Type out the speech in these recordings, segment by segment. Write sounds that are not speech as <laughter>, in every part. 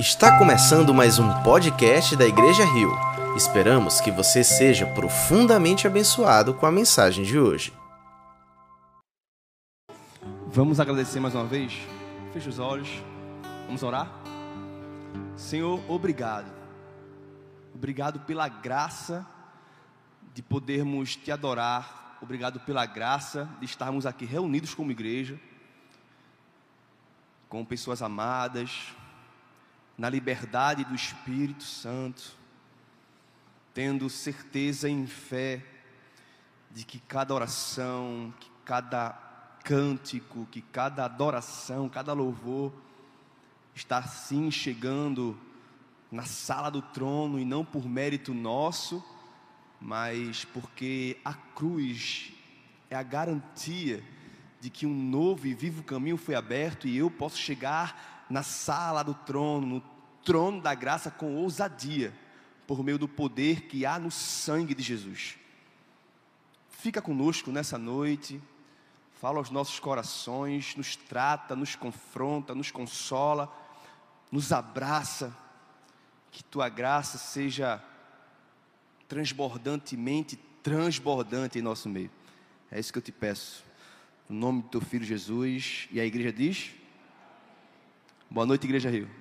Está começando mais um podcast da Igreja Rio. Esperamos que você seja profundamente abençoado com a mensagem de hoje. Vamos agradecer mais uma vez? Feche os olhos. Vamos orar? Senhor, obrigado. Obrigado pela graça de podermos te adorar. Obrigado pela graça de estarmos aqui reunidos como igreja, com pessoas amadas, na liberdade do Espírito Santo, tendo certeza em fé de que cada oração, que cada cântico, que cada adoração, cada louvor está sim chegando na sala do trono e não por mérito nosso, mas porque a cruz é a garantia de que um novo e vivo caminho foi aberto e eu posso chegar na sala do trono, no trono da graça com ousadia, por meio do poder que há no sangue de Jesus. Fica conosco nessa noite, fala aos nossos corações, nos trata, nos confronta, nos consola, nos abraça. Que tua graça seja transbordantemente transbordante em nosso meio. É isso que eu te peço. No nome do teu filho Jesus. E a igreja diz: Boa noite, Igreja Rio.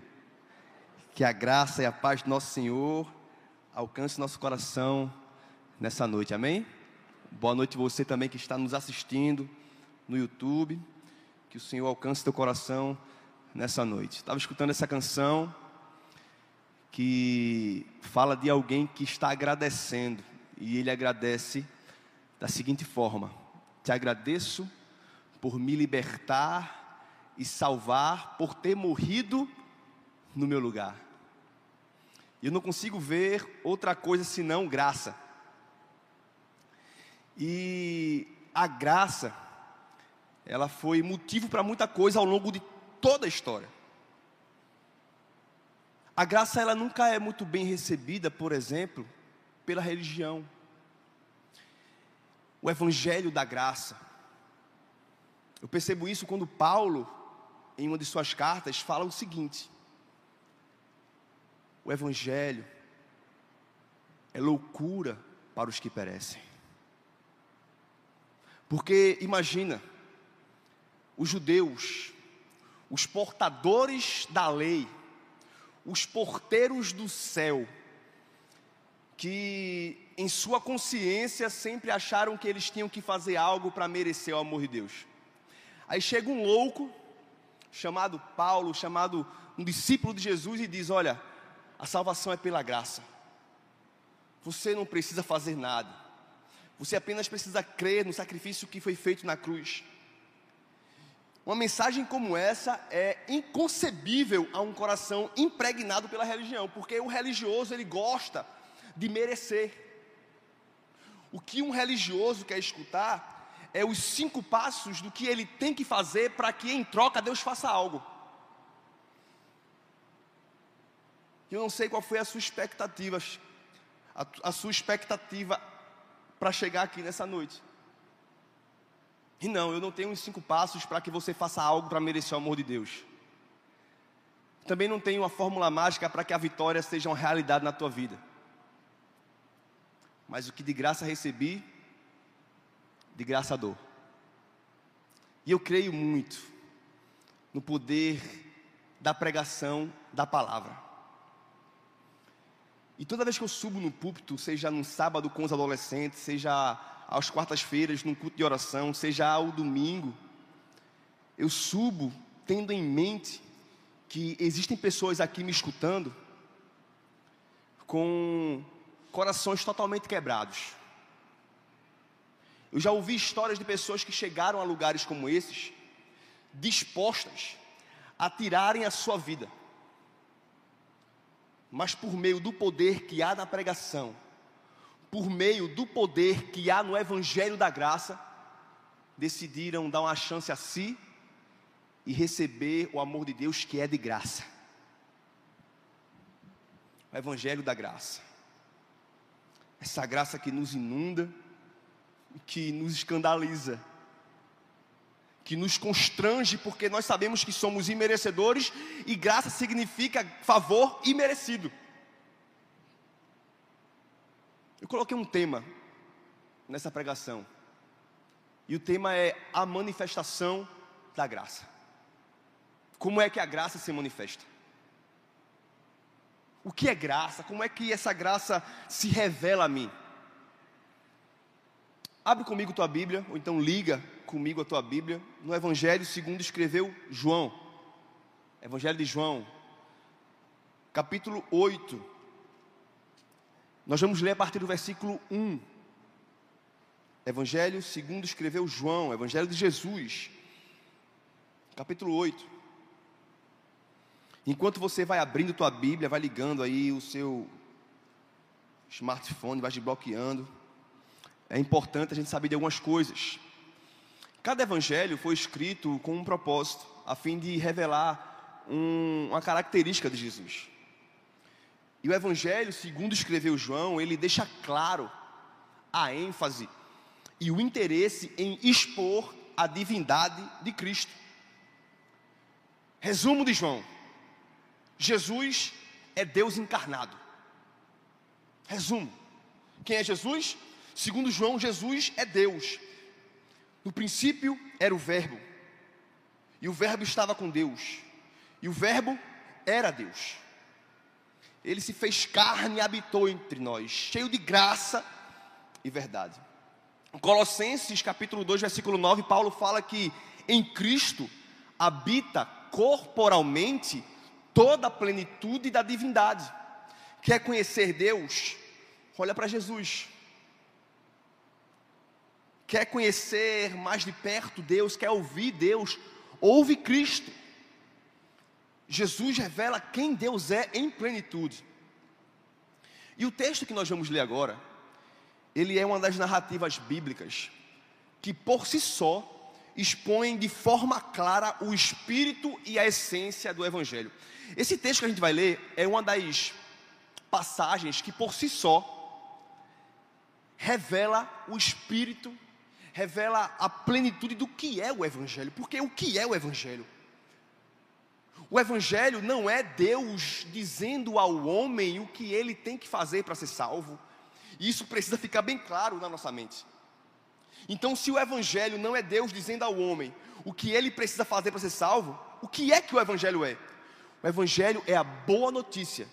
Que a graça e a paz do nosso Senhor alcance nosso coração nessa noite, amém? Boa noite você também que está nos assistindo no YouTube. Que o Senhor alcance teu coração nessa noite. Estava escutando essa canção que fala de alguém que está agradecendo e ele agradece da seguinte forma: Te agradeço por me libertar e salvar por ter morrido no meu lugar. Eu não consigo ver outra coisa senão graça. E a graça, ela foi motivo para muita coisa ao longo de toda a história. A graça ela nunca é muito bem recebida, por exemplo, pela religião. O evangelho da graça. Eu percebo isso quando Paulo em uma de suas cartas, fala o seguinte: o Evangelho é loucura para os que perecem. Porque imagina, os judeus, os portadores da lei, os porteiros do céu, que em sua consciência sempre acharam que eles tinham que fazer algo para merecer o amor de Deus. Aí chega um louco chamado Paulo, chamado um discípulo de Jesus, e diz: Olha, a salvação é pela graça. Você não precisa fazer nada. Você apenas precisa crer no sacrifício que foi feito na cruz. Uma mensagem como essa é inconcebível a um coração impregnado pela religião, porque o religioso ele gosta de merecer. O que um religioso quer escutar é os cinco passos do que ele tem que fazer para que em troca Deus faça algo. Eu não sei qual foi a sua expectativa, a, a sua expectativa para chegar aqui nessa noite. E não, eu não tenho os cinco passos para que você faça algo para merecer o amor de Deus. Também não tenho uma fórmula mágica para que a vitória seja uma realidade na tua vida. Mas o que de graça recebi, de graça dou. E eu creio muito no poder da pregação da palavra. E toda vez que eu subo no púlpito, seja num sábado com os adolescentes, seja às quartas-feiras num culto de oração, seja ao domingo, eu subo tendo em mente que existem pessoas aqui me escutando com corações totalmente quebrados. Eu já ouvi histórias de pessoas que chegaram a lugares como esses, dispostas a tirarem a sua vida, mas por meio do poder que há na pregação, por meio do poder que há no Evangelho da Graça, decidiram dar uma chance a si e receber o amor de Deus que é de graça. O Evangelho da Graça, essa graça que nos inunda, que nos escandaliza, que nos constrange porque nós sabemos que somos imerecedores e graça significa favor imerecido. Eu coloquei um tema nessa pregação. E o tema é a manifestação da graça. Como é que a graça se manifesta? O que é graça? Como é que essa graça se revela a mim? Abre comigo tua Bíblia, ou então liga comigo a tua Bíblia, no Evangelho segundo escreveu João. Evangelho de João, capítulo 8. Nós vamos ler a partir do versículo 1. Evangelho segundo escreveu João, Evangelho de Jesus, capítulo 8. Enquanto você vai abrindo tua Bíblia, vai ligando aí o seu smartphone, vai desbloqueando, é importante a gente saber de algumas coisas. Cada evangelho foi escrito com um propósito, a fim de revelar um, uma característica de Jesus. E o evangelho, segundo escreveu João, ele deixa claro a ênfase e o interesse em expor a divindade de Cristo. Resumo de João: Jesus é Deus encarnado. Resumo: quem é Jesus? Segundo João, Jesus é Deus. No princípio era o Verbo, e o Verbo estava com Deus, e o Verbo era Deus. Ele se fez carne e habitou entre nós, cheio de graça e verdade. Colossenses capítulo 2, versículo 9, Paulo fala que em Cristo habita corporalmente toda a plenitude da divindade. Quer conhecer Deus? Olha para Jesus. Quer conhecer mais de perto Deus? Quer ouvir Deus? Ouve Cristo. Jesus revela quem Deus é em plenitude. E o texto que nós vamos ler agora, ele é uma das narrativas bíblicas que por si só expõem de forma clara o espírito e a essência do evangelho. Esse texto que a gente vai ler é uma das passagens que por si só revela o espírito, revela a plenitude do que é o evangelho. Porque o que é o evangelho? O evangelho não é Deus dizendo ao homem o que ele tem que fazer para ser salvo. Isso precisa <laughs> ficar bem claro na nossa mente. Então, se o evangelho não é Deus dizendo ao homem o que ele precisa fazer para ser salvo, o que é que o evangelho é? O Evangelho é a boa notícia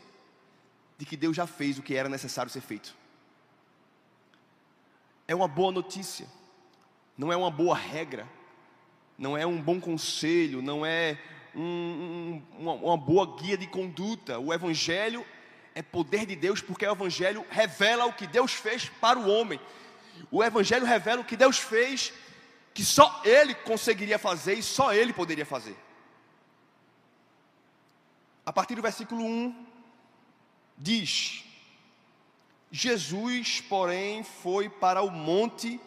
de que Deus já fez o que era necessário ser feito. É uma boa notícia, não é uma boa regra, não é um bom conselho, não é um, um, uma, uma boa guia de conduta. O Evangelho é poder de Deus, porque o Evangelho revela o que Deus fez para o homem. O Evangelho revela o que Deus fez, que só Ele conseguiria fazer e só Ele poderia fazer a partir do versículo 1, diz: Jesus, porém, foi para o Monte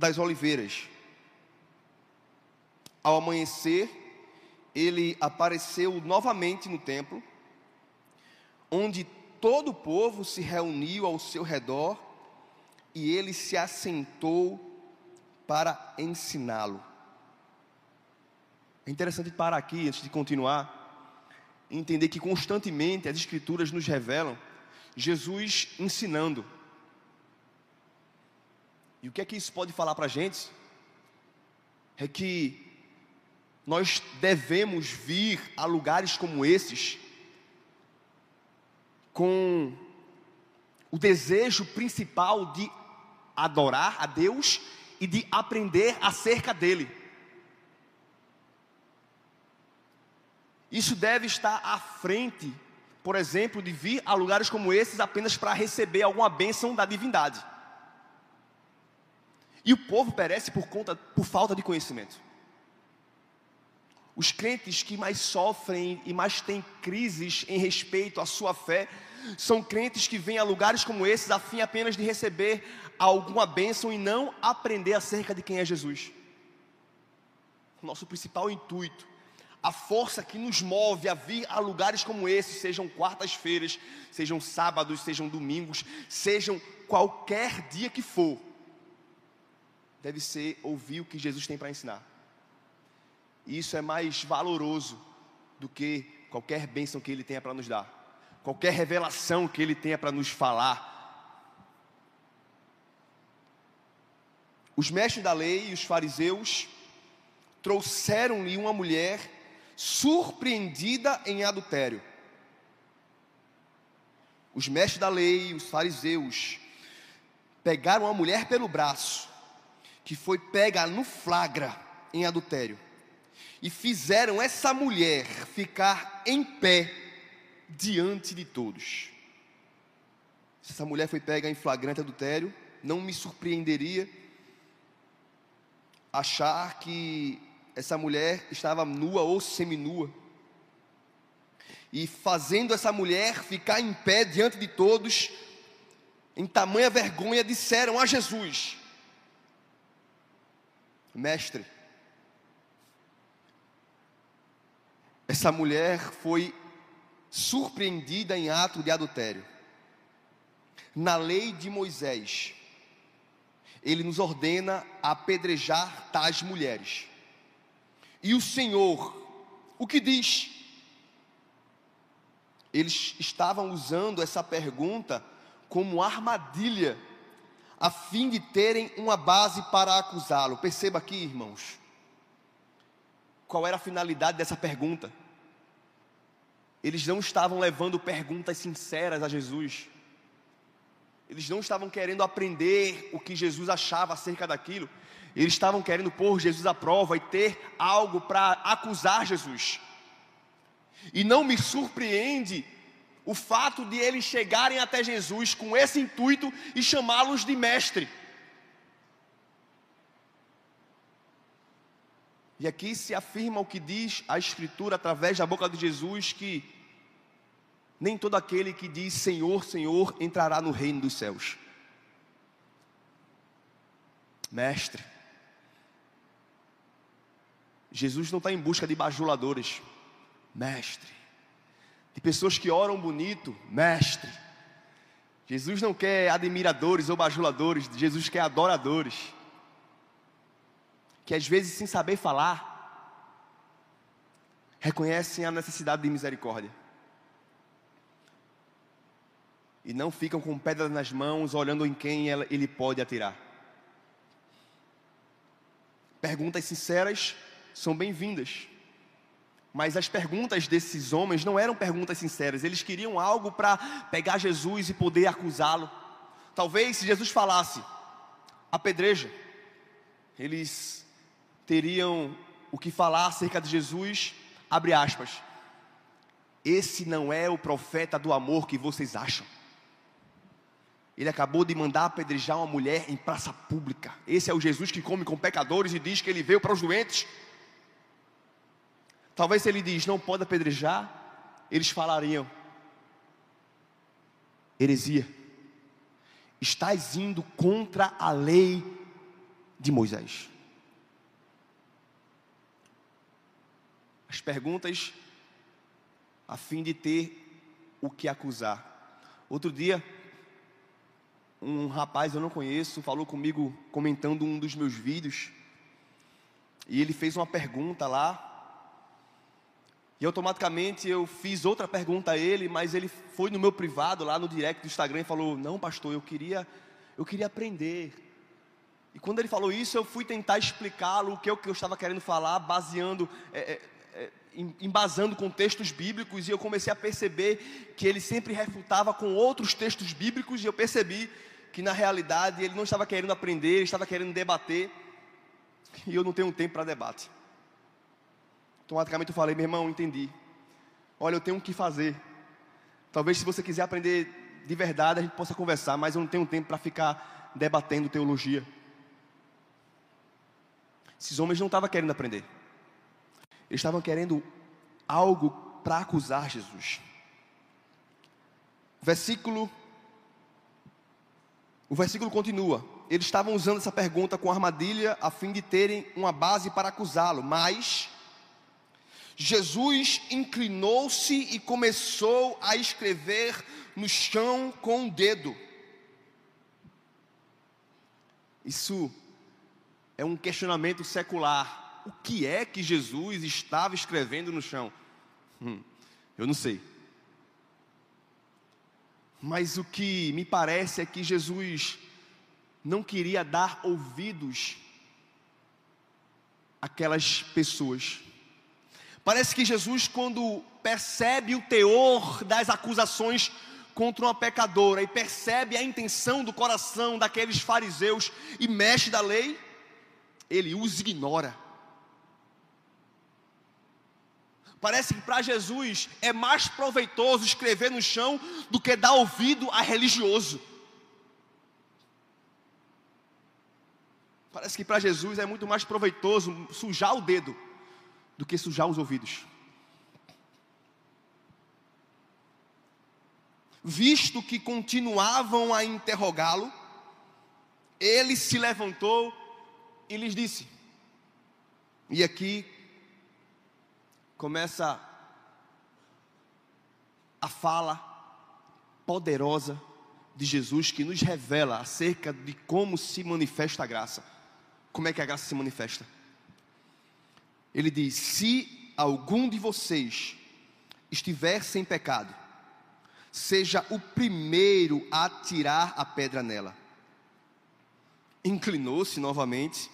das Oliveiras. Ao amanhecer, ele apareceu novamente no templo, onde todo o povo se reuniu ao seu redor e ele se assentou para ensiná-lo. É interessante parar aqui antes de continuar entender que constantemente as Escrituras nos revelam Jesus ensinando. E o que é que isso pode falar para a gente? É que nós devemos vir a lugares como esses com o desejo principal de adorar a Deus e de aprender acerca dele. Isso deve estar à frente, por exemplo, de vir a lugares como esses apenas para receber alguma bênção da divindade. E o povo perece por conta, por falta de conhecimento. Os crentes que mais sofrem e mais têm crises em respeito à sua fé são crentes que vêm a lugares como esses a fim apenas de receber alguma bênção e não aprender acerca de quem é Jesus. Nosso principal intuito a força que nos move a vir a lugares como esses, sejam quartas-feiras, sejam sábados, sejam domingos, sejam qualquer dia que for, deve ser ouvir o que Jesus tem para ensinar. E isso é mais valoroso do que qualquer bênção que Ele tenha para nos dar, qualquer revelação que Ele tenha para nos falar. Os mestres da lei e os fariseus trouxeram-lhe uma mulher surpreendida em adultério. Os mestres da lei, os fariseus, pegaram a mulher pelo braço, que foi pega no flagra em adultério, e fizeram essa mulher ficar em pé diante de todos. Se essa mulher foi pega em flagrante adultério, não me surpreenderia achar que essa mulher estava nua ou seminua. E fazendo essa mulher ficar em pé diante de todos, em tamanha vergonha, disseram a Jesus: Mestre, essa mulher foi surpreendida em ato de adultério. Na lei de Moisés, ele nos ordena apedrejar tais mulheres. E o Senhor, o que diz? Eles estavam usando essa pergunta como armadilha, a fim de terem uma base para acusá-lo. Perceba aqui, irmãos, qual era a finalidade dessa pergunta. Eles não estavam levando perguntas sinceras a Jesus. Eles não estavam querendo aprender o que Jesus achava acerca daquilo. Eles estavam querendo pôr Jesus à prova e ter algo para acusar Jesus. E não me surpreende o fato de eles chegarem até Jesus com esse intuito e chamá-los de mestre. E aqui se afirma o que diz a Escritura através da boca de Jesus: que nem todo aquele que diz Senhor, Senhor entrará no reino dos céus. Mestre, Jesus não está em busca de bajuladores, mestre, de pessoas que oram bonito, mestre. Jesus não quer admiradores ou bajuladores, Jesus quer adoradores, que às vezes, sem saber falar, reconhecem a necessidade de misericórdia e não ficam com pedras nas mãos, olhando em quem ele pode atirar. Perguntas sinceras são bem-vindas, mas as perguntas desses homens não eram perguntas sinceras, eles queriam algo para pegar Jesus e poder acusá-lo. Talvez se Jesus falasse, apedreja, eles teriam o que falar acerca de Jesus, abre aspas. Esse não é o profeta do amor que vocês acham. Ele acabou de mandar apedrejar uma mulher em praça pública. Esse é o Jesus que come com pecadores e diz que ele veio para os doentes. Talvez se ele diz não pode apedrejar, eles falariam: heresia. Estás indo contra a lei de Moisés. As perguntas a fim de ter o que acusar. Outro dia, um rapaz eu não conheço falou comigo comentando um dos meus vídeos e ele fez uma pergunta lá e automaticamente eu fiz outra pergunta a ele, mas ele foi no meu privado lá no direct do Instagram e falou: "Não, pastor, eu queria eu queria aprender". E quando ele falou isso, eu fui tentar explicá-lo o que eu, que eu estava querendo falar, baseando é, é, é embasando com textos bíblicos e eu comecei a perceber que ele sempre refutava com outros textos bíblicos e eu percebi que na realidade ele não estava querendo aprender, ele estava querendo debater, e eu não tenho tempo para debate. Automaticamente eu falei, meu irmão, entendi. Olha, eu tenho o que fazer. Talvez se você quiser aprender de verdade, a gente possa conversar, mas eu não tenho tempo para ficar debatendo teologia. Esses homens não estavam querendo aprender. Eles estavam querendo algo para acusar Jesus. Versículo o versículo continua. Eles estavam usando essa pergunta com armadilha a fim de terem uma base para acusá-lo, mas Jesus inclinou-se e começou a escrever no chão com o dedo. Isso é um questionamento secular. o que é que Jesus estava escrevendo no chão. Hum, eu não sei. Mas o que me parece é que Jesus não queria dar ouvidos àquelas pessoas. Parece que Jesus, quando percebe o teor das acusações contra uma pecadora e percebe a intenção do coração daqueles fariseus e mexe da lei, ele os ignora. Parece que para Jesus é mais proveitoso escrever no chão do que dar ouvido a religioso. Parece que para Jesus é muito mais proveitoso sujar o dedo do que sujar os ouvidos. Visto que continuavam a interrogá-lo, ele se levantou e lhes disse. E aqui começa a fala poderosa de Jesus que nos revela acerca de como se manifesta a graça. Como é que a graça se manifesta? Ele diz: Se algum de vocês estiver sem pecado, seja o primeiro a tirar a pedra nela. Inclinou-se novamente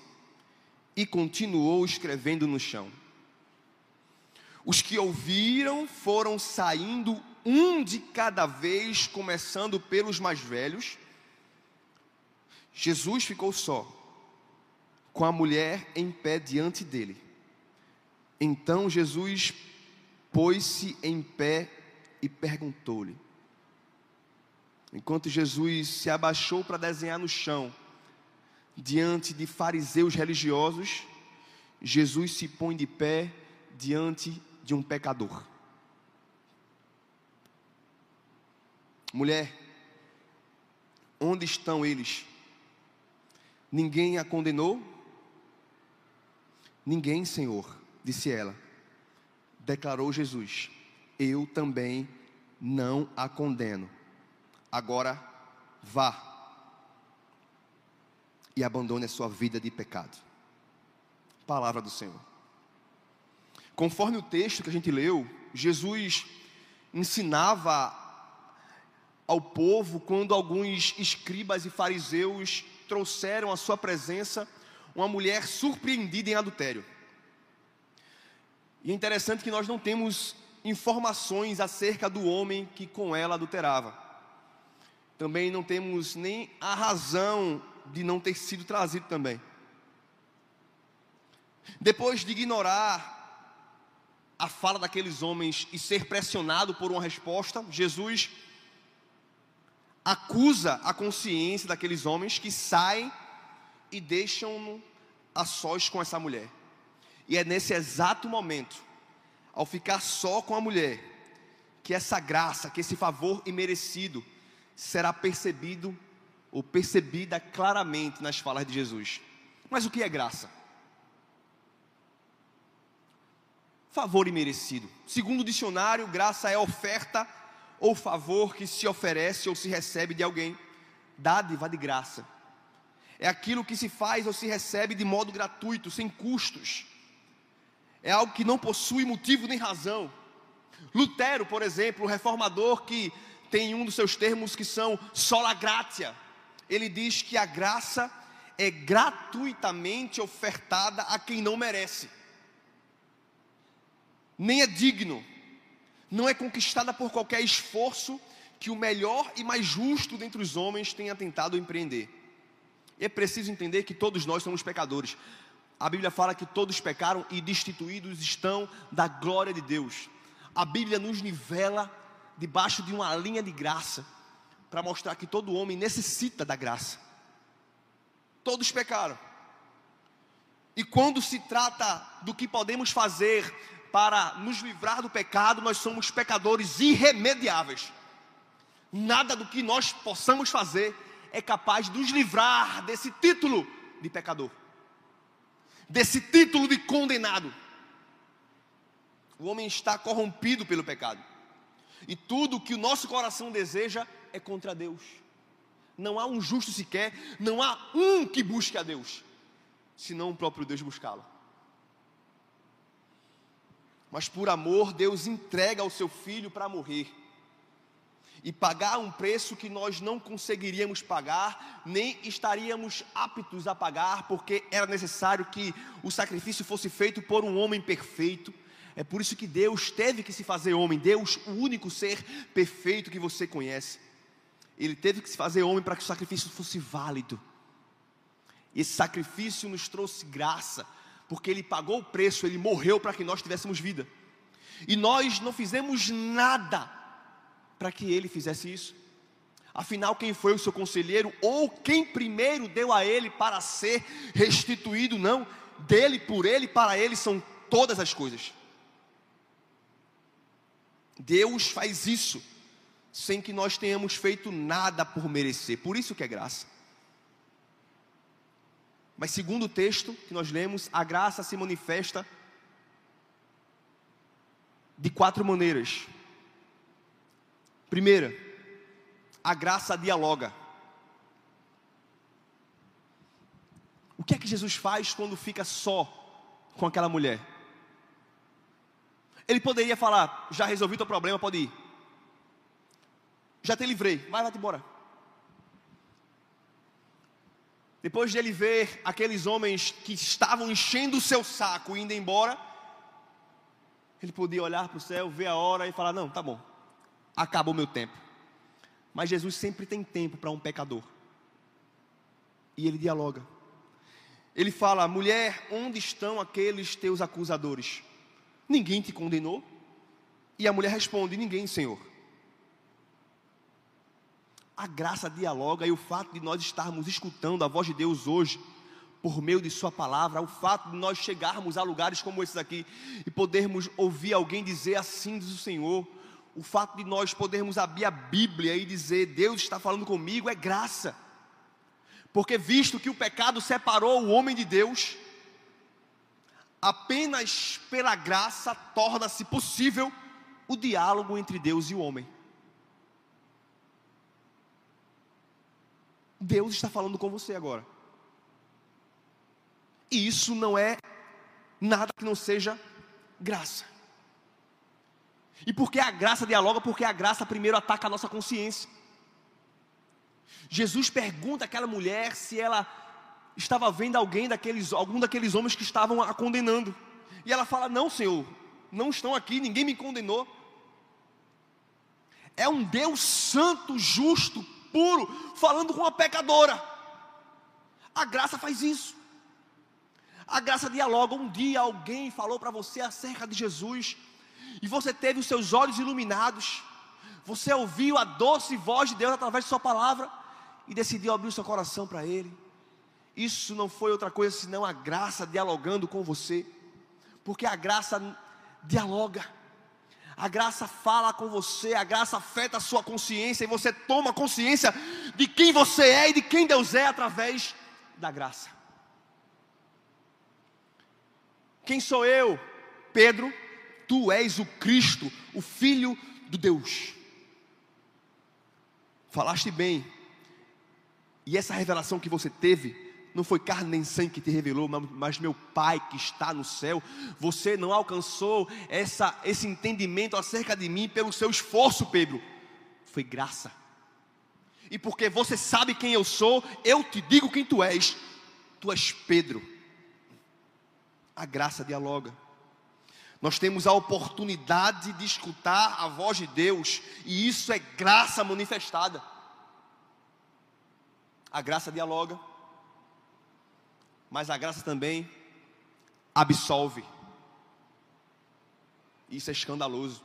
e continuou escrevendo no chão. Os que ouviram foram saindo um de cada vez, começando pelos mais velhos. Jesus ficou só, com a mulher em pé diante dele. Então Jesus pôs-se em pé e perguntou-lhe. Enquanto Jesus se abaixou para desenhar no chão, diante de fariseus religiosos, Jesus se põe de pé diante de um pecador. Mulher, onde estão eles? Ninguém a condenou? Ninguém, Senhor, disse ela. Declarou Jesus: Eu também não a condeno. Agora vá e abandone a sua vida de pecado. Palavra do Senhor. Conforme o texto que a gente leu, Jesus ensinava ao povo quando alguns escribas e fariseus trouxeram à sua presença uma mulher surpreendida em adultério. E é interessante que nós não temos informações acerca do homem que com ela adulterava. Também não temos nem a razão de não ter sido trazido também. Depois de ignorar a fala daqueles homens e ser pressionado por uma resposta, Jesus acusa a consciência daqueles homens que saem e deixam-no a sós com essa mulher. E é nesse exato momento, ao ficar só com a mulher, que essa graça, que esse favor imerecido será percebido ou percebida claramente nas falas de Jesus. Mas o que é graça? Favor imerecido. Segundo o dicionário, graça é oferta ou favor que se oferece ou se recebe de alguém. Dádiva de graça. É aquilo que se faz ou se recebe de modo gratuito, sem custos. É algo que não possui motivo nem razão. Lutero, por exemplo, o reformador que tem um dos seus termos que são sola gratia, ele diz que a graça é gratuitamente ofertada a quem não merece, nem é digno, não é conquistada por qualquer esforço que o melhor e mais justo dentre os homens tenha tentado empreender. É preciso entender que todos nós somos pecadores. A Bíblia fala que todos pecaram e destituídos estão da glória de Deus. A Bíblia nos nivela debaixo de uma linha de graça para mostrar que todo homem necessita da graça. Todos pecaram. E quando se trata do que podemos fazer para nos livrar do pecado, nós somos pecadores irremediáveis. Nada do que nós possamos fazer é capaz de nos livrar desse título de pecador, desse título de condenado. O homem está corrompido pelo pecado, e tudo que o nosso coração deseja é contra Deus. Não há um justo sequer, não há um que busque a Deus, senão o próprio Deus buscá-lo. Mas por amor, Deus entrega o seu filho para morrer e pagar um preço que nós não conseguiríamos pagar, nem estaríamos aptos a pagar, porque era necessário que o sacrifício fosse feito por um homem perfeito. É por isso que Deus teve que se fazer homem, Deus, o único ser perfeito que você conhece. Ele teve que se fazer homem para que o sacrifício fosse válido. Esse sacrifício nos trouxe graça, porque ele pagou o preço, ele morreu para que nós tivéssemos vida. E nós não fizemos nada para que ele fizesse isso. Afinal, quem foi o seu conselheiro ou quem primeiro deu a ele para ser restituído? Não, dele, por ele, para ele são todas as coisas. Deus faz isso sem que nós tenhamos feito nada por merecer, por isso que é graça. Mas segundo o texto que nós lemos, a graça se manifesta de quatro maneiras. Primeira, a graça dialoga. O que é que Jesus faz quando fica só com aquela mulher? Ele poderia falar: já resolvi teu problema, pode ir. Já te livrei, vai, vai embora. Depois de ele ver aqueles homens que estavam enchendo o seu saco indo embora, ele podia olhar para o céu, ver a hora e falar: Não, tá bom, acabou meu tempo. Mas Jesus sempre tem tempo para um pecador. E ele dialoga. Ele fala: mulher, onde estão aqueles teus acusadores? Ninguém te condenou? E a mulher responde: Ninguém, Senhor. A graça dialoga e o fato de nós estarmos escutando a voz de Deus hoje, por meio de Sua palavra, o fato de nós chegarmos a lugares como esses aqui e podermos ouvir alguém dizer assim diz o Senhor, o fato de nós podermos abrir a Bíblia e dizer Deus está falando comigo é graça. Porque visto que o pecado separou o homem de Deus, apenas pela graça torna-se possível o diálogo entre Deus e o homem. Deus está falando com você agora. E isso não é nada que não seja graça. E porque a graça dialoga, porque a graça primeiro ataca a nossa consciência. Jesus pergunta àquela mulher se ela estava vendo alguém daqueles, algum daqueles homens que estavam a condenando. E ela fala: Não, Senhor, não estão aqui, ninguém me condenou. É um Deus santo, justo, puro, falando com uma pecadora. A graça faz isso. A graça dialoga. Um dia alguém falou para você acerca de Jesus e você teve os seus olhos iluminados, você ouviu a doce voz de Deus através de Sua palavra e decidiu abrir o seu coração para Ele. Isso não foi outra coisa senão a graça dialogando com você, porque a graça dialoga, a graça fala com você, a graça afeta a sua consciência e você toma consciência de quem você é e de quem Deus é através da graça. Quem sou eu? Pedro, tu és o Cristo, o Filho de Deus. Falaste bem. E essa revelação que você teve, não foi carne nem sangue que te revelou, mas meu Pai que está no céu. Você não alcançou essa, esse entendimento acerca de mim pelo seu esforço, Pedro. Foi graça. E porque você sabe quem eu sou, eu te digo quem tu és. Tu és Pedro. A graça dialoga nós temos a oportunidade de escutar a voz de Deus, e isso é graça manifestada. A graça dialoga, mas a graça também absolve. Isso é escandaloso.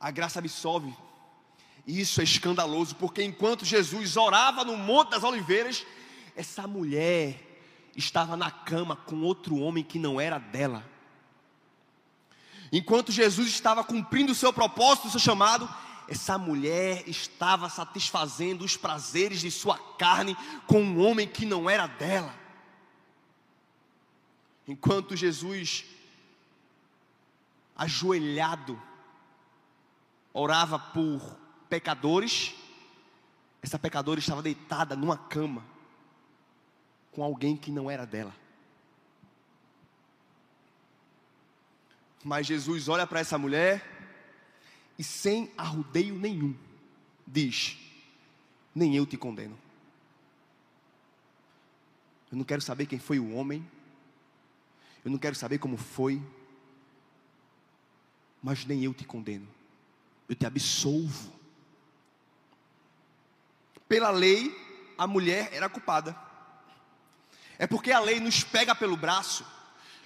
A graça absolve. Isso é escandaloso, porque enquanto Jesus orava no Monte das Oliveiras, essa mulher estava na cama com outro homem que não era dela. Enquanto Jesus estava cumprindo o seu propósito, o seu chamado, essa mulher estava satisfazendo os prazeres de sua carne com um homem que não era dela. Enquanto Jesus, ajoelhado, orava por pecadores, essa pecadora estava deitada numa cama com alguém que não era dela. Mas Jesus olha para essa mulher e, sem arrudeio nenhum, diz: Nem eu te condeno. Eu não quero saber quem foi o homem, eu não quero saber como foi, mas nem eu te condeno, eu te absolvo. Pela lei, a mulher era culpada. É porque a lei nos pega pelo braço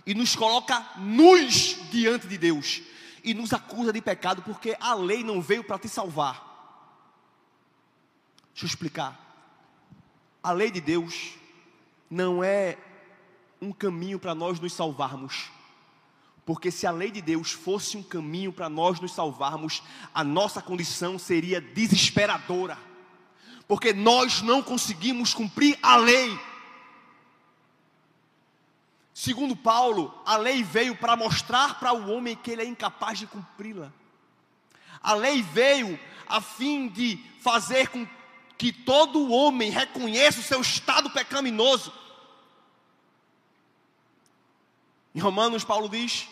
e nos coloca nus diante de Deus e nos acusa de pecado porque a lei não veio para te salvar. Deixa eu explicar. A lei de Deus não é um caminho para nós nos salvarmos. Porque se a lei de Deus fosse um caminho para nós nos salvarmos, a nossa condição seria desesperadora. Porque nós não conseguimos cumprir a lei. Segundo Paulo, a lei veio para mostrar para o homem que ele é incapaz de cumpri-la. A lei veio a fim de fazer com que todo homem reconheça o seu estado pecaminoso. Em Romanos, Paulo diz: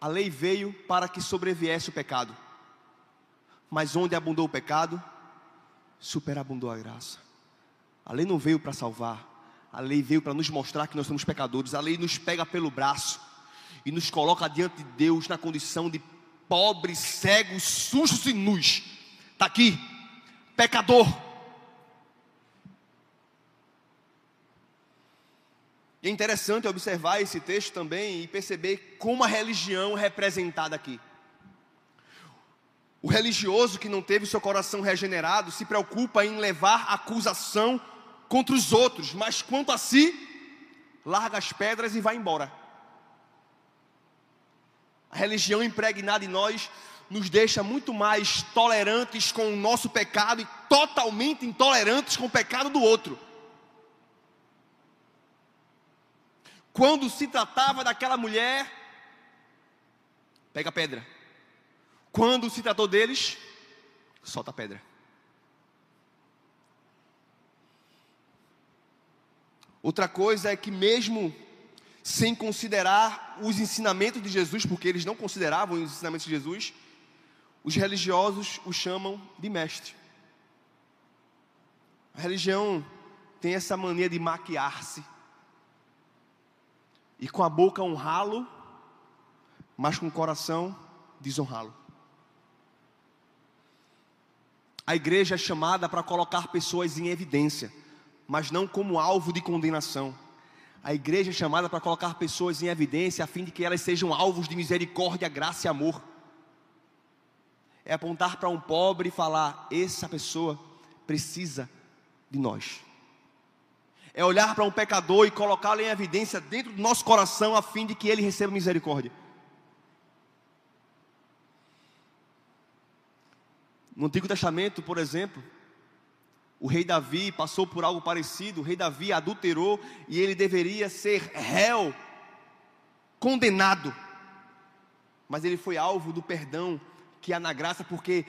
a lei veio para que sobreviesse o pecado, mas onde abundou o pecado, superabundou a graça. A lei não veio para salvar, a lei veio para nos mostrar que nós somos pecadores. A lei nos pega pelo braço e nos coloca diante de Deus na condição de pobres, cegos, sujos e nus. Está aqui, pecador. E é interessante observar esse texto também e perceber como a religião é representada aqui. O religioso que não teve seu coração regenerado se preocupa em levar acusação contra os outros, mas quanto a si, larga as pedras e vai embora. A religião impregnada em nós nos deixa muito mais tolerantes com o nosso pecado e totalmente intolerantes com o pecado do outro. Quando se tratava daquela mulher, pega a pedra. Quando se tratou deles, solta a pedra. Outra coisa é que, mesmo sem considerar os ensinamentos de Jesus, porque eles não consideravam os ensinamentos de Jesus, os religiosos o chamam de mestre. A religião tem essa mania de maquiar-se e com a boca honrá-lo, mas com o coração desonrá-lo. A igreja é chamada para colocar pessoas em evidência mas não como alvo de condenação. A igreja é chamada para colocar pessoas em evidência a fim de que elas sejam alvos de misericórdia, graça e amor. É apontar para um pobre e falar: essa pessoa precisa de nós. É olhar para um pecador e colocá-lo em evidência dentro do nosso coração a fim de que ele receba misericórdia. No Antigo Testamento, por exemplo, o rei Davi passou por algo parecido. O rei Davi adulterou e ele deveria ser réu, condenado. Mas ele foi alvo do perdão que há na graça, porque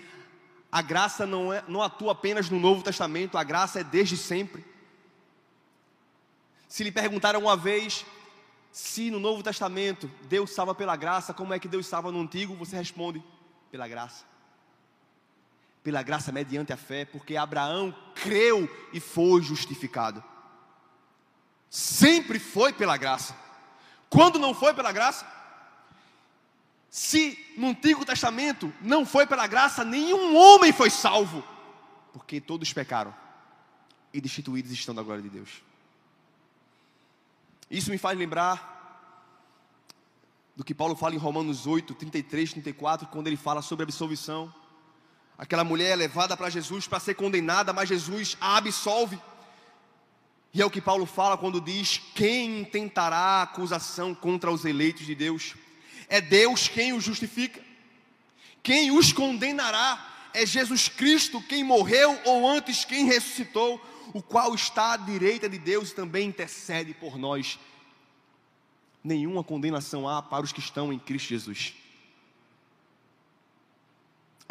a graça não, é, não atua apenas no Novo Testamento, a graça é desde sempre. Se lhe perguntaram uma vez se no Novo Testamento Deus salva pela graça, como é que Deus salva no Antigo? Você responde: pela graça pela graça mediante a fé, porque Abraão creu e foi justificado. Sempre foi pela graça. Quando não foi pela graça? Se no Antigo Testamento não foi pela graça, nenhum homem foi salvo, porque todos pecaram e destituídos estão da glória de Deus. Isso me faz lembrar do que Paulo fala em Romanos 8, 33, 34, quando ele fala sobre absolvição. Aquela mulher é levada para Jesus para ser condenada, mas Jesus a absolve. E é o que Paulo fala quando diz: Quem intentará acusação contra os eleitos de Deus? É Deus quem os justifica. Quem os condenará é Jesus Cristo, quem morreu ou antes quem ressuscitou, o qual está à direita de Deus e também intercede por nós. Nenhuma condenação há para os que estão em Cristo Jesus.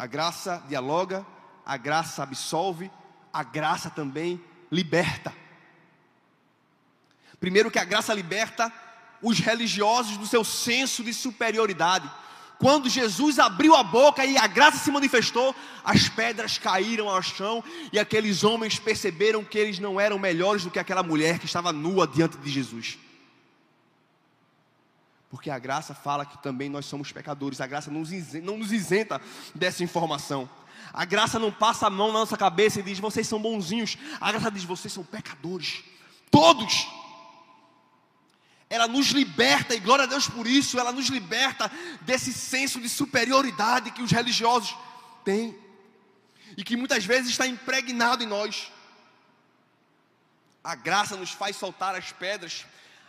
A graça dialoga, a graça absolve, a graça também liberta. Primeiro que a graça liberta, os religiosos do seu senso de superioridade. Quando Jesus abriu a boca e a graça se manifestou, as pedras caíram ao chão e aqueles homens perceberam que eles não eram melhores do que aquela mulher que estava nua diante de Jesus. Porque a graça fala que também nós somos pecadores, a graça não nos isenta dessa informação. A graça não passa a mão na nossa cabeça e diz: vocês são bonzinhos. A graça diz: vocês são pecadores. Todos. Ela nos liberta, e glória a Deus por isso, ela nos liberta desse senso de superioridade que os religiosos têm e que muitas vezes está impregnado em nós. A graça nos faz soltar as pedras,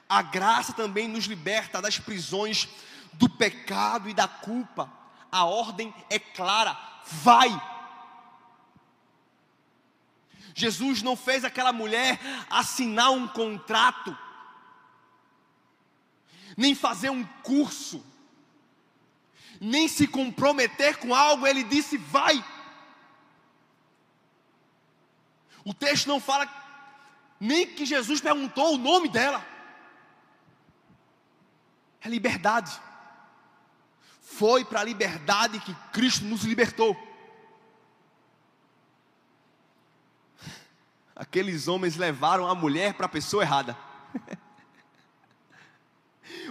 a graça também nos liberta das prisões do pecado e da culpa. A ordem é clara: vai, Jesus não fez aquela mulher assinar um contrato, nem fazer um curso, nem se comprometer com algo, ele disse: vai. O texto não fala nem que Jesus perguntou o nome dela. É liberdade. Foi para a liberdade que Cristo nos libertou. aqueles homens levaram a mulher para a pessoa errada. <laughs>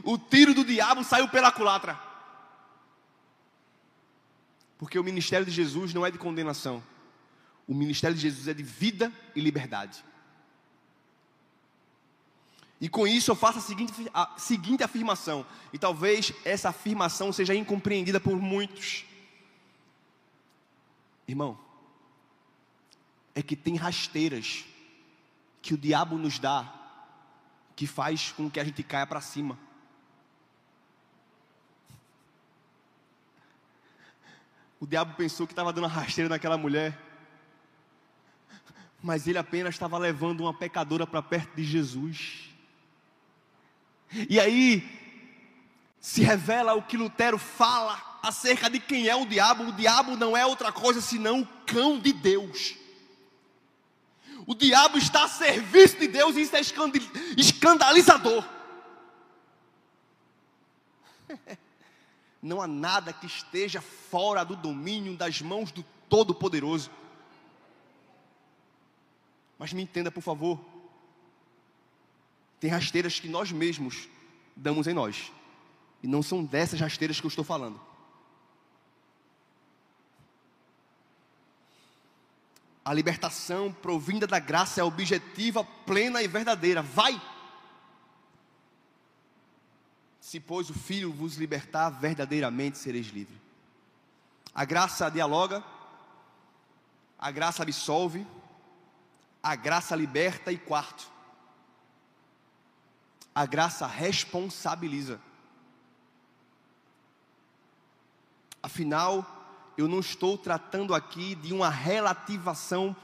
o tiro do diabo saiu pela culatra. Porque o ministério de Jesus não é de condenação. O ministério de Jesus é de vida e liberdade. E com isso eu faço a seguinte, a seguinte afirmação, e talvez essa afirmação seja incompreendida por muitos. Irmão, é que tem rasteiras que o diabo nos dá que faz com que a gente caia para cima. O diabo pensou que estava dando rasteira naquela mulher, mas ele apenas estava levando uma pecadora para perto de Jesus. E aí se revela o que Lutero fala acerca de quem é o diabo. O diabo não é outra coisa senão o cão de Deus. O diabo está a serviço de Deus e isso é escandalizador. <laughs> Não há nada que esteja fora do domínio das mãos do Todo-Poderoso. Mas me entenda, por favor. Tem rasteiras que nós mesmos damos em nós. E não são dessas rasteiras que eu estou falando. A libertação provinda da graça é objetiva, plena e verdadeira. Vai! Se, pois, o Filho vos libertar, verdadeiramente sereis livres. A graça dialoga, a graça absolve, a graça liberta e quarto, a graça responsabiliza. Afinal, eu não estou tratando aqui de uma relativação,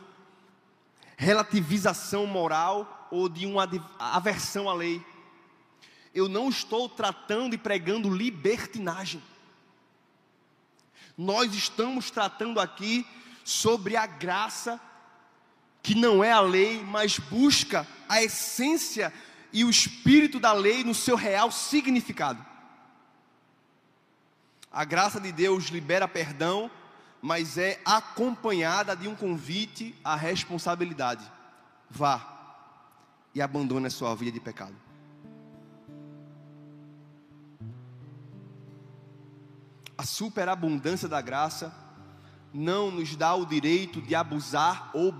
relativização moral ou de uma aversão à lei. Eu não estou tratando e pregando libertinagem. Nós estamos tratando aqui sobre a graça que não é a lei, mas busca a essência e o espírito da lei no seu real significado. A graça de Deus libera perdão, mas é acompanhada de um convite à responsabilidade. Vá e abandone a sua vida de pecado. A superabundância da graça não nos dá o direito de abusar ou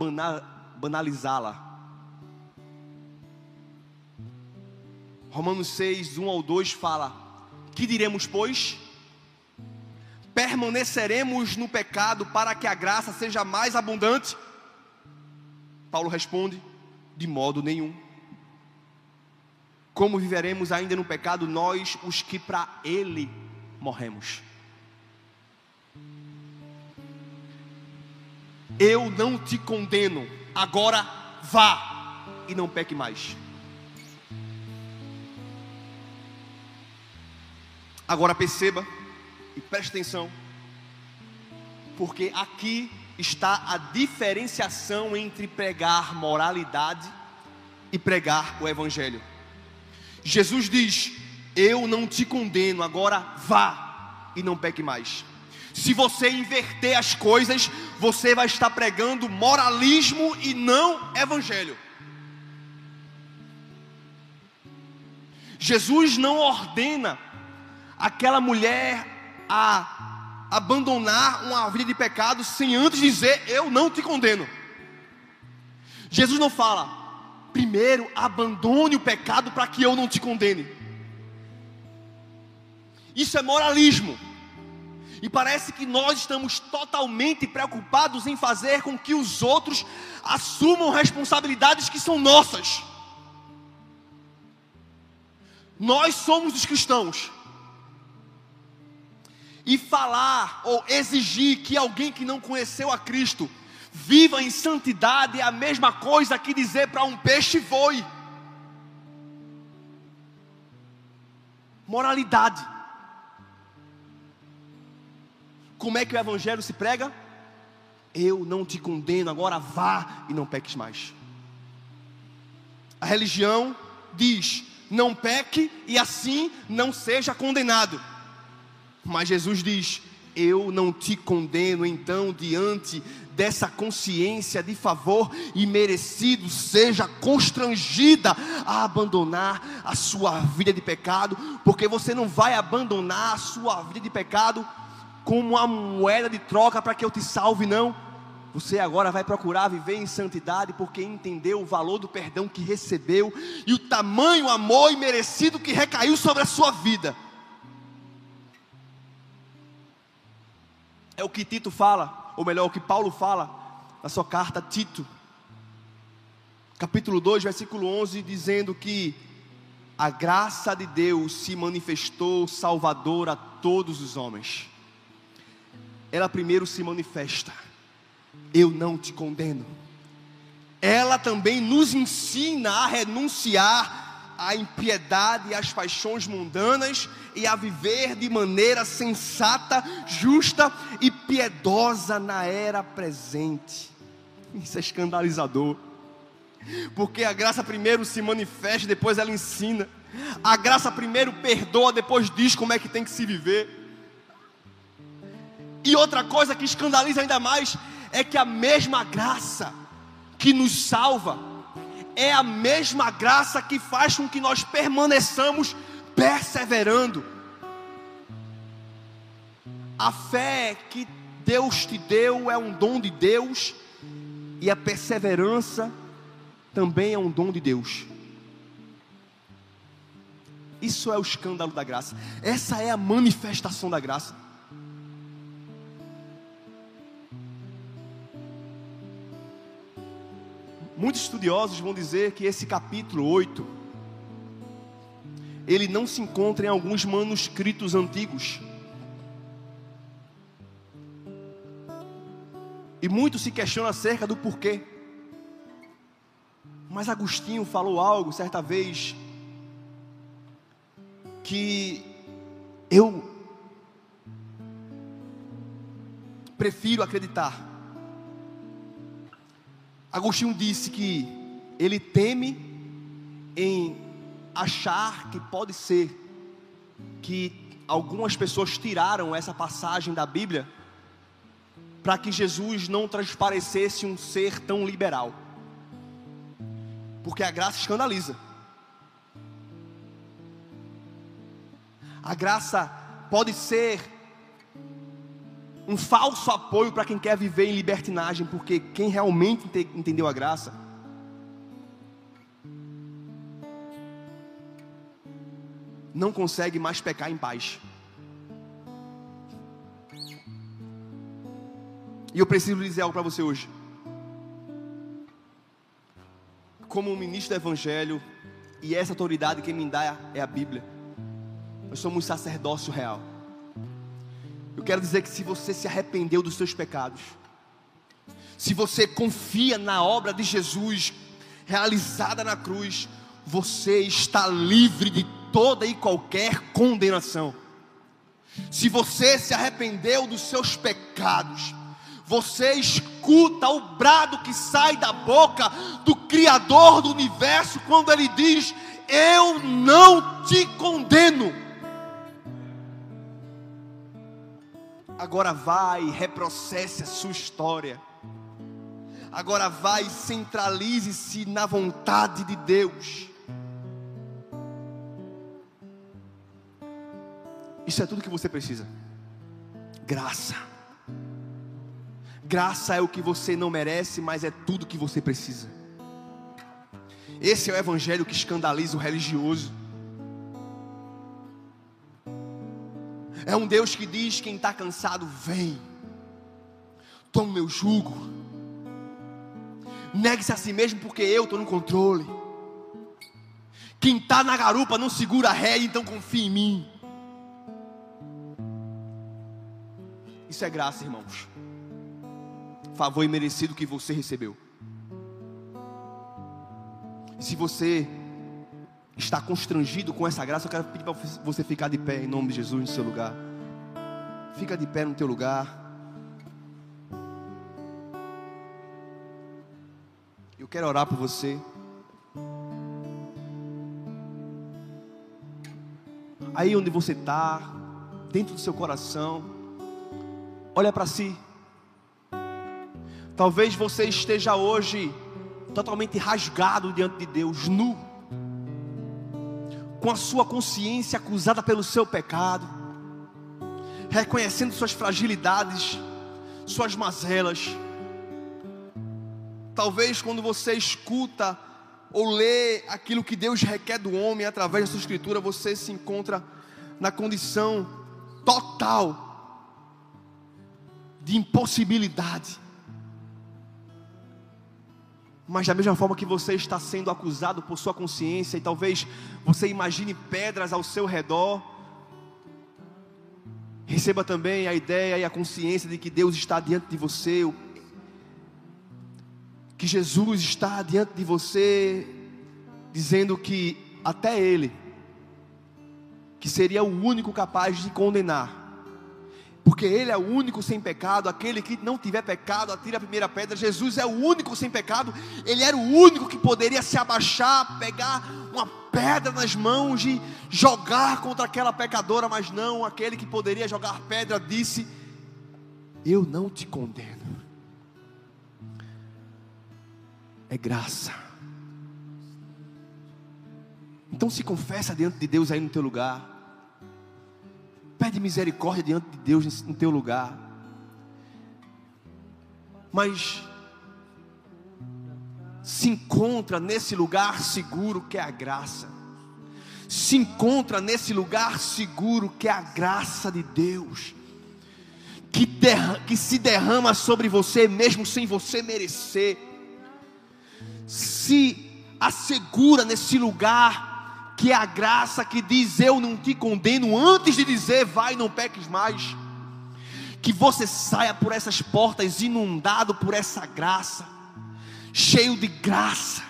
banalizá-la. Romanos 6, 1 ao 2 fala: Que diremos, pois? permaneceremos no pecado para que a graça seja mais abundante? Paulo responde: de modo nenhum. Como viveremos ainda no pecado nós, os que para ele morremos? Eu não te condeno, agora vá e não peque mais. Agora perceba e preste atenção, porque aqui está a diferenciação entre pregar moralidade e pregar o Evangelho. Jesus diz: Eu não te condeno, agora vá e não peque mais. Se você inverter as coisas, você vai estar pregando moralismo e não evangelho. Jesus não ordena aquela mulher a abandonar uma vida de pecado sem antes dizer: Eu não te condeno. Jesus não fala, primeiro abandone o pecado para que eu não te condene. Isso é moralismo. E parece que nós estamos totalmente preocupados em fazer com que os outros assumam responsabilidades que são nossas. Nós somos os cristãos. E falar ou exigir que alguém que não conheceu a Cristo viva em santidade é a mesma coisa que dizer para um peixe voe. Moralidade. Como é que o Evangelho se prega? Eu não te condeno, agora vá e não peques mais. A religião diz: não peque e assim não seja condenado. Mas Jesus diz: Eu não te condeno, então, diante dessa consciência de favor e merecido, seja constrangida a abandonar a sua vida de pecado, porque você não vai abandonar a sua vida de pecado como uma moeda de troca para que eu te salve, não você agora vai procurar viver em santidade porque entendeu o valor do perdão que recebeu e o tamanho amor imerecido que recaiu sobre a sua vida. É o que Tito fala, ou melhor, o que Paulo fala na sua carta a Tito, capítulo 2, versículo 11, dizendo que a graça de Deus se manifestou salvadora a todos os homens. Ela primeiro se manifesta eu não te condeno. Ela também nos ensina a renunciar à impiedade e às paixões mundanas e a viver de maneira sensata, justa e piedosa na era presente. Isso é escandalizador. Porque a graça primeiro se manifesta, depois ela ensina. A graça primeiro perdoa, depois diz como é que tem que se viver. E outra coisa que escandaliza ainda mais é que a mesma graça que nos salva é a mesma graça que faz com que nós permaneçamos perseverando. A fé que Deus te deu é um dom de Deus, e a perseverança também é um dom de Deus. Isso é o escândalo da graça, essa é a manifestação da graça. Muitos estudiosos vão dizer que esse capítulo 8 ele não se encontra em alguns manuscritos antigos. E muito se questiona acerca do porquê. Mas Agostinho falou algo certa vez que eu prefiro acreditar Agostinho disse que ele teme em achar que pode ser que algumas pessoas tiraram essa passagem da Bíblia para que Jesus não transparecesse um ser tão liberal. Porque a graça escandaliza. A graça pode ser um falso apoio para quem quer viver em libertinagem, porque quem realmente entendeu a graça, não consegue mais pecar em paz. E eu preciso dizer algo para você hoje. Como um ministro do Evangelho, e essa autoridade que me dá é a Bíblia, nós somos sacerdócio real. Eu quero dizer que se você se arrependeu dos seus pecados, se você confia na obra de Jesus realizada na cruz, você está livre de toda e qualquer condenação. Se você se arrependeu dos seus pecados, você escuta o brado que sai da boca do Criador do universo quando ele diz: Eu não te condeno. Agora vai reprocesse a sua história. Agora vai e centralize-se na vontade de Deus. Isso é tudo que você precisa. Graça. Graça é o que você não merece, mas é tudo que você precisa. Esse é o evangelho que escandaliza o religioso. É um Deus que diz: quem está cansado, vem, toma o meu jugo, negue-se a si mesmo, porque eu estou no controle. Quem está na garupa não segura a ré, então confia em mim. Isso é graça, irmãos. Favor imerecido que você recebeu. Se você está constrangido com essa graça, eu quero pedir para você ficar de pé em nome de Jesus no seu lugar. Fica de pé no teu lugar. Eu quero orar por você. Aí onde você está, dentro do seu coração, olha para si. Talvez você esteja hoje totalmente rasgado diante de Deus, nu, com a sua consciência acusada pelo seu pecado, reconhecendo suas fragilidades, suas mazelas. Talvez quando você escuta ou lê aquilo que Deus requer do homem através da sua escritura, você se encontra na condição total de impossibilidade mas da mesma forma que você está sendo acusado por sua consciência, e talvez você imagine pedras ao seu redor, receba também a ideia e a consciência de que Deus está diante de você, que Jesus está diante de você, dizendo que até Ele, que seria o único capaz de condenar, porque Ele é o único sem pecado, aquele que não tiver pecado, atira a primeira pedra. Jesus é o único sem pecado, Ele era o único que poderia se abaixar, pegar uma pedra nas mãos e jogar contra aquela pecadora, mas não, aquele que poderia jogar pedra disse: Eu não te condeno. É graça. Então se confessa diante de Deus aí no teu lugar. Pede misericórdia diante de Deus no teu lugar. Mas se encontra nesse lugar seguro que é a graça. Se encontra nesse lugar seguro que é a graça de Deus. Que, que se derrama sobre você mesmo sem você merecer. Se assegura nesse lugar que é a graça que diz: Eu não te condeno, antes de dizer, vai, não peques mais. Que você saia por essas portas inundado por essa graça, cheio de graça.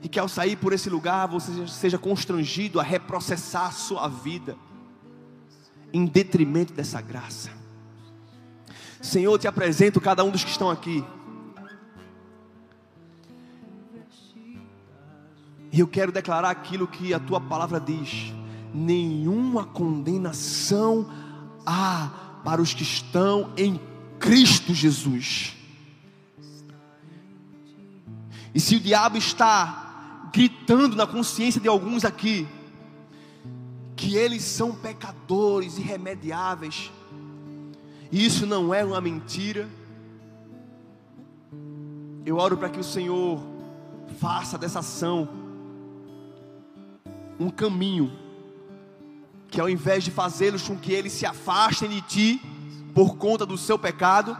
E que ao sair por esse lugar você seja constrangido a reprocessar a sua vida, em detrimento dessa graça. Senhor, te apresento cada um dos que estão aqui. E eu quero declarar aquilo que a tua palavra diz: nenhuma condenação há para os que estão em Cristo Jesus. E se o diabo está gritando na consciência de alguns aqui, que eles são pecadores irremediáveis, e isso não é uma mentira, eu oro para que o Senhor faça dessa ação um caminho que ao invés de fazê-los com que eles se afastem de ti por conta do seu pecado,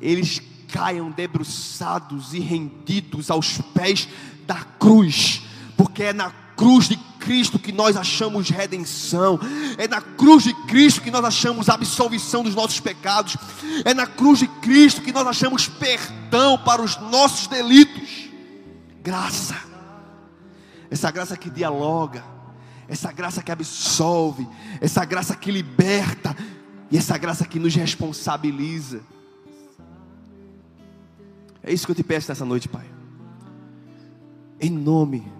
eles caiam debruçados e rendidos aos pés da cruz, porque é na cruz de Cristo que nós achamos redenção, é na cruz de Cristo que nós achamos absolvição dos nossos pecados, é na cruz de Cristo que nós achamos perdão para os nossos delitos, graça essa graça que dialoga, essa graça que absolve, essa graça que liberta e essa graça que nos responsabiliza. É isso que eu te peço nessa noite, Pai. Em nome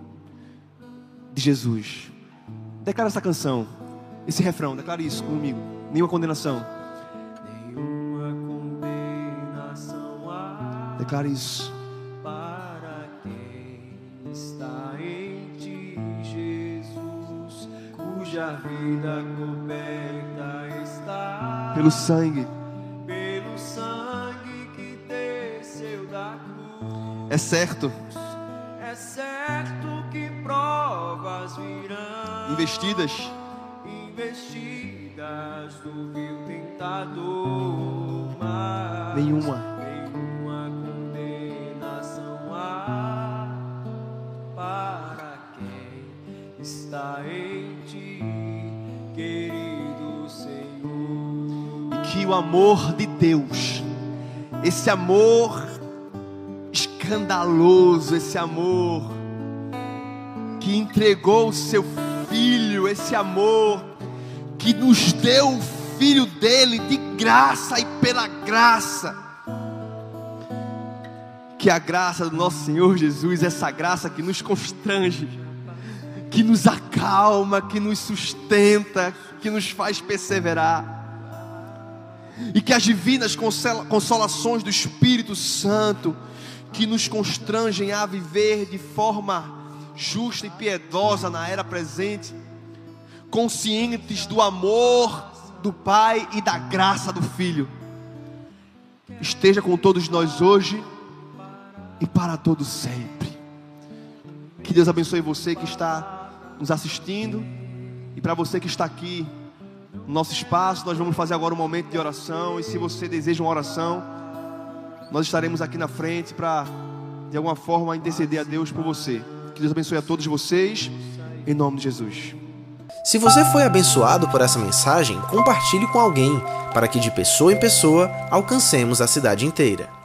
de Jesus. Declara essa canção, esse refrão, declara isso comigo. Nenhuma condenação. Nenhuma condenação Declara isso. Cuja vida coberta está Pelo sangue. pelo sangue que desceu da cruz. É certo. É certo que provas virão. Investidas. investidas do vil tentador, mas Nenhuma. nenhuma condenação há para está em ti, querido Senhor. E que o amor de Deus, esse amor escandaloso, esse amor que entregou o seu filho, esse amor que nos deu o filho dele de graça e pela graça. Que a graça do nosso Senhor Jesus, essa graça que nos constrange, que nos acalma, que nos sustenta, que nos faz perseverar e que as divinas consola- consolações do Espírito Santo, que nos constrangem a viver de forma justa e piedosa na era presente, conscientes do amor do Pai e da graça do Filho, esteja com todos nós hoje e para todos sempre. Que Deus abençoe você que está nos assistindo e para você que está aqui no nosso espaço. Nós vamos fazer agora um momento de oração. E se você deseja uma oração, nós estaremos aqui na frente para, de alguma forma, interceder a Deus por você. Que Deus abençoe a todos vocês, em nome de Jesus. Se você foi abençoado por essa mensagem, compartilhe com alguém, para que de pessoa em pessoa alcancemos a cidade inteira.